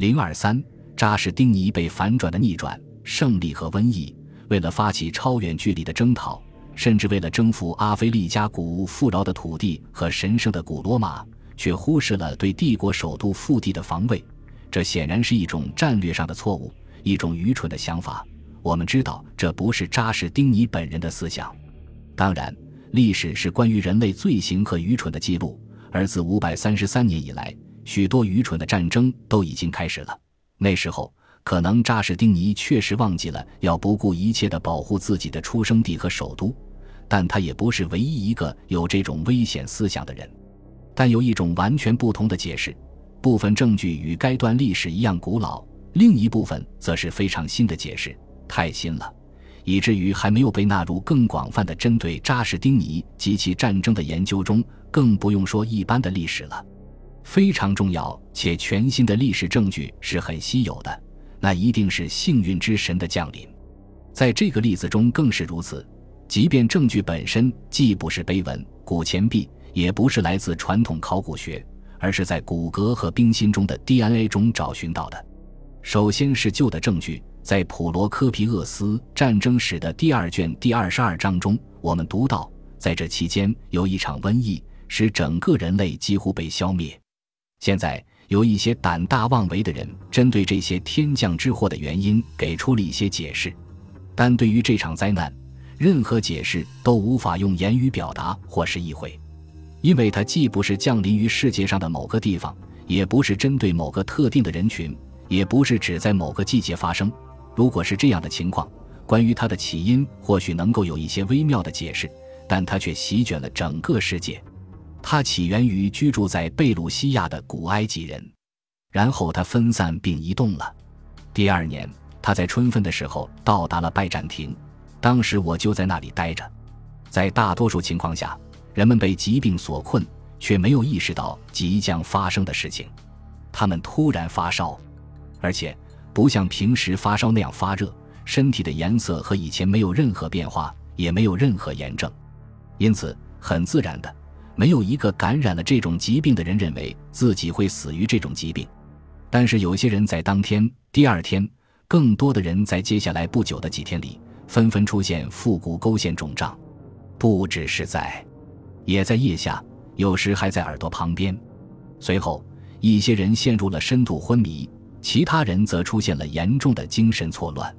零二三，扎什丁尼被反转的逆转、胜利和瘟疫，为了发起超远距离的征讨，甚至为了征服阿非利加古富饶的土地和神圣的古罗马，却忽视了对帝国首都腹地的防卫。这显然是一种战略上的错误，一种愚蠢的想法。我们知道，这不是扎什丁尼本人的思想。当然，历史是关于人类罪行和愚蠢的记录，而自五百三十三年以来。许多愚蠢的战争都已经开始了。那时候，可能扎什丁尼确实忘记了要不顾一切地保护自己的出生地和首都，但他也不是唯一一个有这种危险思想的人。但有一种完全不同的解释：部分证据与该段历史一样古老，另一部分则是非常新的解释，太新了，以至于还没有被纳入更广泛的针对扎什丁尼及其战争的研究中，更不用说一般的历史了。非常重要且全新的历史证据是很稀有的，那一定是幸运之神的降临。在这个例子中更是如此。即便证据本身既不是碑文、古钱币，也不是来自传统考古学，而是在骨骼和冰心中的 DNA 中找寻到的。首先是旧的证据，在普罗科皮厄斯战争史的第二卷第二十二章中，我们读到，在这期间有一场瘟疫，使整个人类几乎被消灭。现在有一些胆大妄为的人，针对这些天降之祸的原因，给出了一些解释。但对于这场灾难，任何解释都无法用言语表达或是意会，因为它既不是降临于世界上的某个地方，也不是针对某个特定的人群，也不是只在某个季节发生。如果是这样的情况，关于它的起因或许能够有一些微妙的解释，但它却席卷了整个世界。它起源于居住在贝鲁西亚的古埃及人，然后它分散并移动了。第二年，它在春分的时候到达了拜占庭，当时我就在那里待着。在大多数情况下，人们被疾病所困，却没有意识到即将发生的事情。他们突然发烧，而且不像平时发烧那样发热，身体的颜色和以前没有任何变化，也没有任何炎症，因此很自然的。没有一个感染了这种疾病的人认为自己会死于这种疾病，但是有些人在当天、第二天，更多的人在接下来不久的几天里，纷纷出现腹股沟腺肿胀，不只是在，也在腋下，有时还在耳朵旁边。随后，一些人陷入了深度昏迷，其他人则出现了严重的精神错乱。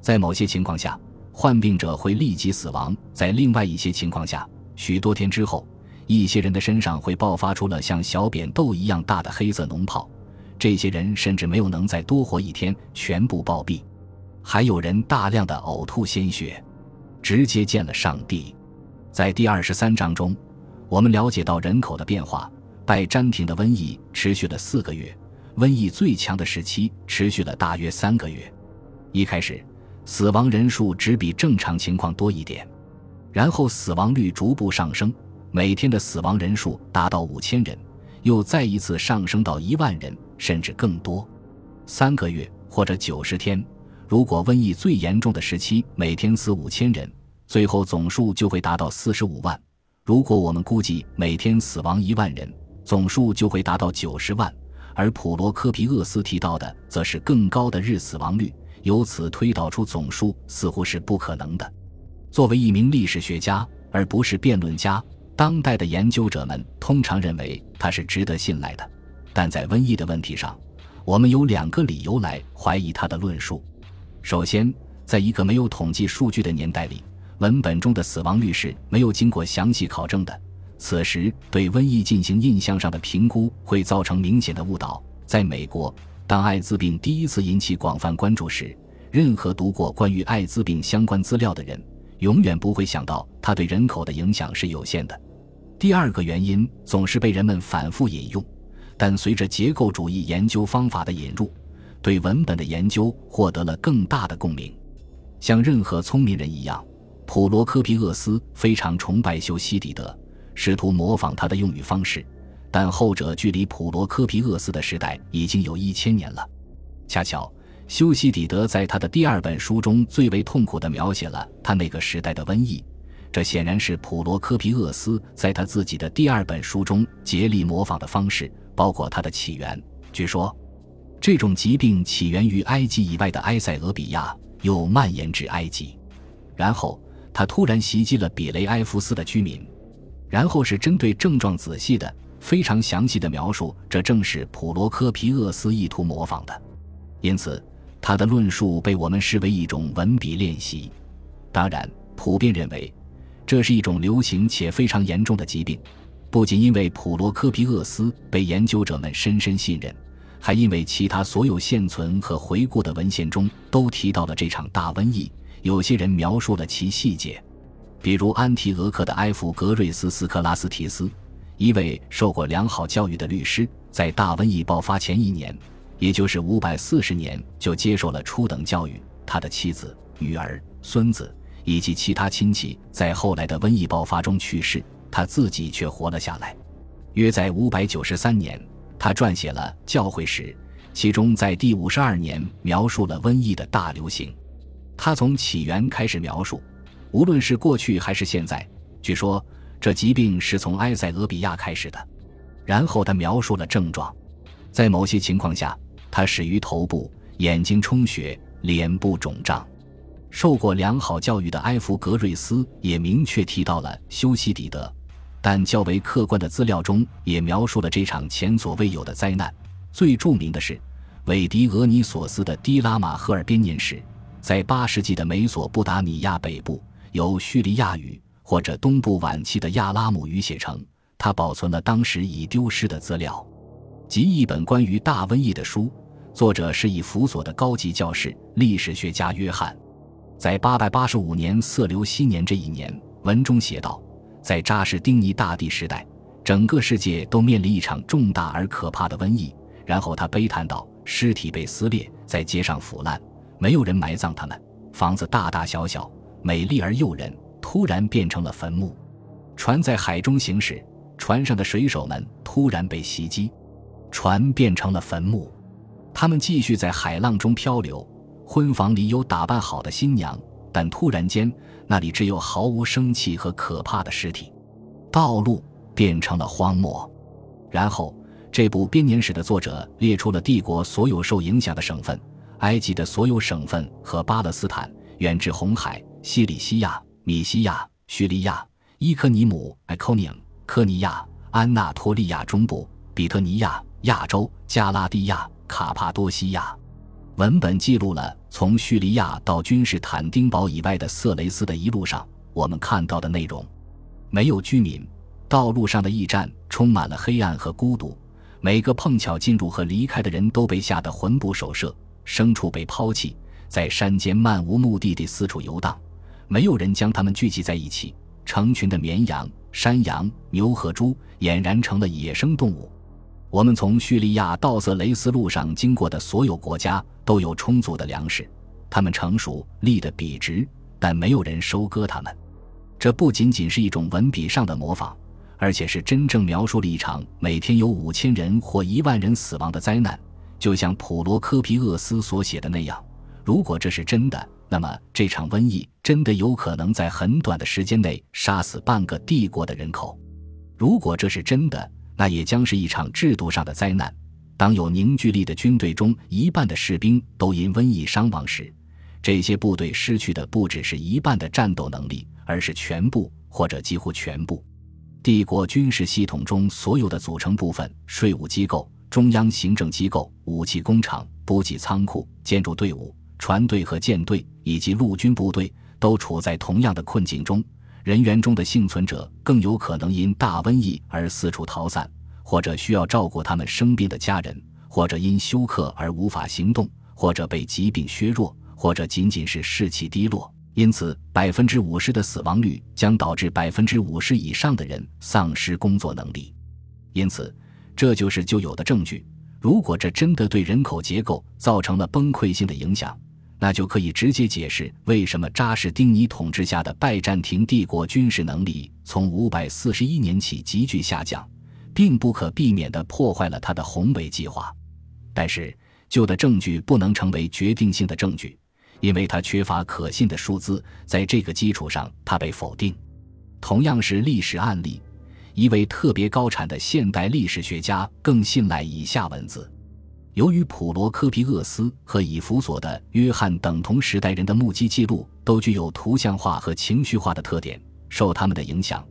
在某些情况下，患病者会立即死亡；在另外一些情况下，许多天之后。一些人的身上会爆发出了像小扁豆一样大的黑色脓泡，这些人甚至没有能再多活一天，全部暴毙。还有人大量的呕吐鲜血，直接见了上帝。在第二十三章中，我们了解到人口的变化。拜占庭的瘟疫持续了四个月，瘟疫最强的时期持续了大约三个月。一开始，死亡人数只比正常情况多一点，然后死亡率逐步上升。每天的死亡人数达到五千人，又再一次上升到一万人，甚至更多。三个月或者九十天，如果瘟疫最严重的时期每天死五千人，最后总数就会达到四十五万。如果我们估计每天死亡一万人，总数就会达到九十万。而普罗科皮厄斯提到的则是更高的日死亡率，由此推导出总数似乎是不可能的。作为一名历史学家，而不是辩论家。当代的研究者们通常认为它是值得信赖的，但在瘟疫的问题上，我们有两个理由来怀疑他的论述。首先，在一个没有统计数据的年代里，文本中的死亡率是没有经过详细考证的。此时，对瘟疫进行印象上的评估会造成明显的误导。在美国，当艾滋病第一次引起广泛关注时，任何读过关于艾滋病相关资料的人，永远不会想到它对人口的影响是有限的。第二个原因总是被人们反复引用，但随着结构主义研究方法的引入，对文本的研究获得了更大的共鸣。像任何聪明人一样，普罗科皮厄斯非常崇拜修昔底德，试图模仿他的用语方式，但后者距离普罗科皮厄斯的时代已经有一千年了。恰巧，修昔底德在他的第二本书中最为痛苦地描写了他那个时代的瘟疫。这显然是普罗科皮厄斯在他自己的第二本书中竭力模仿的方式，包括它的起源。据说，这种疾病起源于埃及以外的埃塞俄比亚，又蔓延至埃及，然后它突然袭击了比雷埃夫斯的居民。然后是针对症状仔细的、非常详细的描述，这正是普罗科皮厄斯意图模仿的。因此，他的论述被我们视为一种文笔练习。当然，普遍认为，这是一种流行且非常严重的疾病，不仅因为普罗科皮厄斯被研究者们深深信任。还因为其他所有现存和回顾的文献中都提到了这场大瘟疫，有些人描述了其细节，比如安提俄克的埃弗格瑞斯斯克拉斯提斯，一位受过良好教育的律师，在大瘟疫爆发前一年，也就是五百四十年，就接受了初等教育。他的妻子、女儿、孙子以及其他亲戚在后来的瘟疫爆发中去世，他自己却活了下来。约在五百九十三年。他撰写了《教会史》，其中在第五十二年描述了瘟疫的大流行。他从起源开始描述，无论是过去还是现在。据说这疾病是从埃塞俄比亚开始的。然后他描述了症状，在某些情况下，它始于头部，眼睛充血，脸部肿胀。受过良好教育的埃弗格瑞斯也明确提到了修昔底德。但较为客观的资料中也描述了这场前所未有的灾难。最著名的是韦迪俄尼索斯的《迪拉马赫尔编年史》。在八世纪的美索不达米亚北部，由叙利亚语或者东部晚期的亚拉姆语写成。他保存了当时已丢失的资料，及一本关于大瘟疫的书。作者是以辅佐的高级教士、历史学家约翰。在八百八十五年色流西年这一年，文中写道。在扎什丁尼大帝时代，整个世界都面临一场重大而可怕的瘟疫。然后他悲叹道：“尸体被撕裂，在街上腐烂，没有人埋葬他们。房子大大小小，美丽而诱人，突然变成了坟墓。船在海中行驶，船上的水手们突然被袭击，船变成了坟墓。他们继续在海浪中漂流。婚房里有打扮好的新娘。”但突然间，那里只有毫无生气和可怕的尸体，道路变成了荒漠。然后，这部编年史的作者列出了帝国所有受影响的省份：埃及的所有省份和巴勒斯坦，远至红海、西里西亚、米西亚、叙利亚、伊科尼姆、埃科尼姆、科尼亚、安纳托利亚中部、比特尼亚、亚洲、加拉蒂亚、卡帕多西亚。文本记录了从叙利亚到君士坦丁堡以外的色雷斯的一路上我们看到的内容：没有居民，道路上的驿站充满了黑暗和孤独，每个碰巧进入和离开的人都被吓得魂不守舍，牲畜被抛弃，在山间漫无目的地四处游荡，没有人将它们聚集在一起，成群的绵羊、山羊、牛和猪俨然成了野生动物。我们从叙利亚到色雷斯路上经过的所有国家都有充足的粮食，它们成熟立得笔直，但没有人收割它们。这不仅仅是一种文笔上的模仿，而且是真正描述了一场每天有五千人或一万人死亡的灾难，就像普罗科皮厄斯所写的那样。如果这是真的，那么这场瘟疫真的有可能在很短的时间内杀死半个帝国的人口。如果这是真的，那也将是一场制度上的灾难。当有凝聚力的军队中一半的士兵都因瘟疫伤亡时，这些部队失去的不只是一半的战斗能力，而是全部或者几乎全部。帝国军事系统中所有的组成部分——税务机构、中央行政机构、武器工厂、补给仓库、建筑队伍、船队和舰队以及陆军部队——都处在同样的困境中。人员中的幸存者更有可能因大瘟疫而四处逃散，或者需要照顾他们生病的家人，或者因休克而无法行动，或者被疾病削弱，或者仅仅是士气低落。因此，百分之五十的死亡率将导致百分之五十以上的人丧失工作能力。因此，这就是旧有的证据。如果这真的对人口结构造成了崩溃性的影响。那就可以直接解释为什么扎什丁尼统治下的拜占庭帝国军事能力从五百四十一年起急剧下降，并不可避免地破坏了他的宏伟计划。但是，旧的证据不能成为决定性的证据，因为它缺乏可信的数字。在这个基础上，它被否定。同样是历史案例，一位特别高产的现代历史学家更信赖以下文字。由于普罗科皮厄斯和以弗所的约翰等同时代人的目击记录都具有图像化和情绪化的特点，受他们的影响，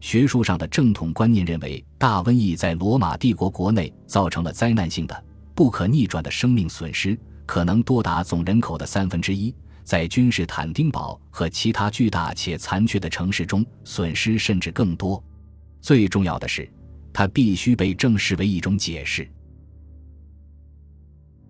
学术上的正统观念认为大瘟疫在罗马帝国国内造成了灾难性的、不可逆转的生命损失，可能多达总人口的三分之一。在君士坦丁堡和其他巨大且残缺的城市中，损失甚至更多。最重要的是，它必须被正视为一种解释。